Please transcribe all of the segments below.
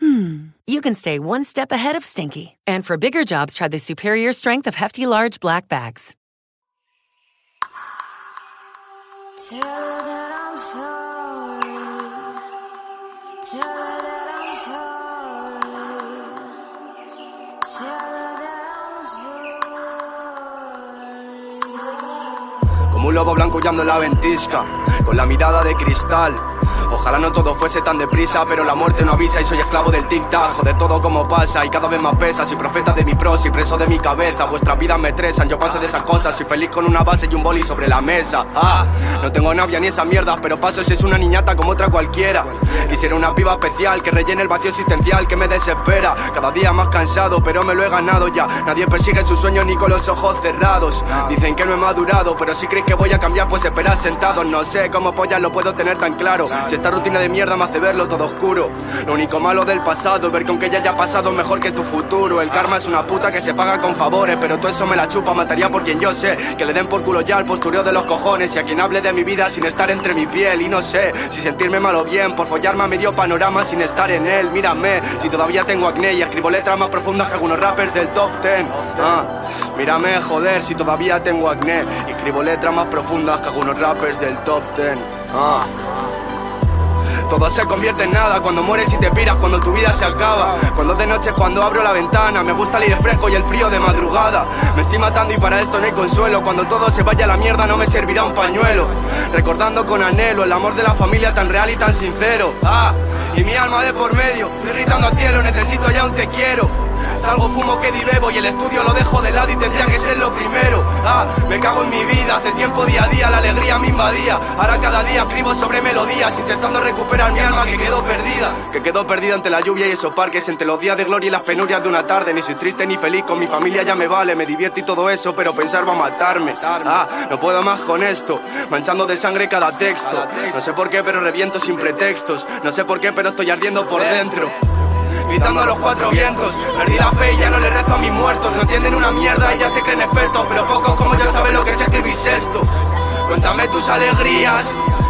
hmm, you can stay one step ahead of stinky. And for bigger jobs, try the superior strength of Hefty Large Black Bags. Tell her that I'm sorry. Tell her that I'm sorry. Tell her that I'm sorry. Como un lobo blanco huyendo en la ventisca, con la mirada de cristal. Ojalá no todo fuese tan deprisa, pero la muerte no avisa y soy esclavo del tic-tac. Joder, todo como pasa y cada vez más pesa. Soy profeta de mi pros y preso de mi cabeza. Vuestras vidas me estresan, yo paso de esas cosas. Soy feliz con una base y un boli sobre la mesa. Ah, no tengo novia ni esas mierdas, pero paso si es una niñata como otra cualquiera. Quisiera una piba especial que rellene el vacío existencial que me desespera. Cada día más cansado, pero me lo he ganado ya. Nadie persigue sus sueños ni con los ojos cerrados. Dicen que no he madurado, pero si crees que voy a cambiar, pues esperad sentado. No sé cómo pollas lo puedo tener tan claro. Si esta rutina de mierda me hace verlo todo oscuro. Lo único malo del pasado, ver que aunque ya haya pasado mejor que tu futuro. El karma es una puta que se paga con favores, pero todo eso me la chupa, mataría por quien yo sé. Que le den por culo ya al postureo de los cojones y a quien hable de mi vida sin estar entre mi piel. Y no sé si sentirme mal o bien por follarme a medio panorama sin estar en él. Mírame, si todavía tengo acné y escribo letras más profundas que algunos rappers del top ten. Ah, mírame, joder, si todavía tengo acné y escribo letras más profundas que algunos rappers del top ten. Ah. Todo se convierte en nada cuando mueres y te piras, cuando tu vida se acaba. Cuando de noche, cuando abro la ventana, me gusta el aire fresco y el frío de madrugada. Me estoy matando y para esto no hay consuelo. Cuando todo se vaya a la mierda, no me servirá un pañuelo. Recordando con anhelo el amor de la familia tan real y tan sincero. Ah, y mi alma de por medio, estoy al cielo, necesito ya un te quiero. Salgo, fumo, que y bebo y el estudio lo dejo de lado y tendría que ser lo primero. Ah, me cago en mi vida, hace tiempo día a día la alegría me invadía. Ahora cada día escribo sobre melodías, intentando recuperar mi alma que quedó perdida. Que quedó perdida ante la lluvia y esos parques, entre los días de gloria y las penurias de una tarde. Ni soy triste ni feliz, con mi familia ya me vale, me divierto y todo eso, pero pensar va a matarme. Ah, no puedo más con esto, manchando de sangre cada texto. No sé por qué, pero reviento sin pretextos. No sé por qué, pero estoy ardiendo por dentro gritando a los cuatro vientos. Perdí la fe y ya no le rezo a mis muertos. No entienden una mierda y ya se creen expertos, pero pocos como yo saben lo que es escribir esto. Cuéntame tus alegrías,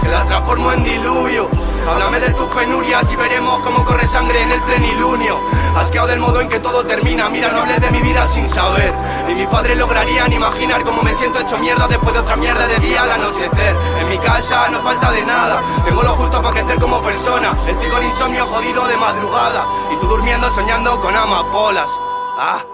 que las transformo en diluvio. Háblame de tus penurias y veremos cómo corre sangre en el plenilunio. Asqueado del modo en que todo termina, mira, no hables de mi vida sin saber. Ni mis padres lograrían imaginar cómo me siento hecho mierda después de otra mierda de día al anochecer. En mi casa no falta de nada, tengo lo justo para crecer como persona. Estoy con insomnio jodido de madrugada y tú durmiendo soñando con amapolas. Ah.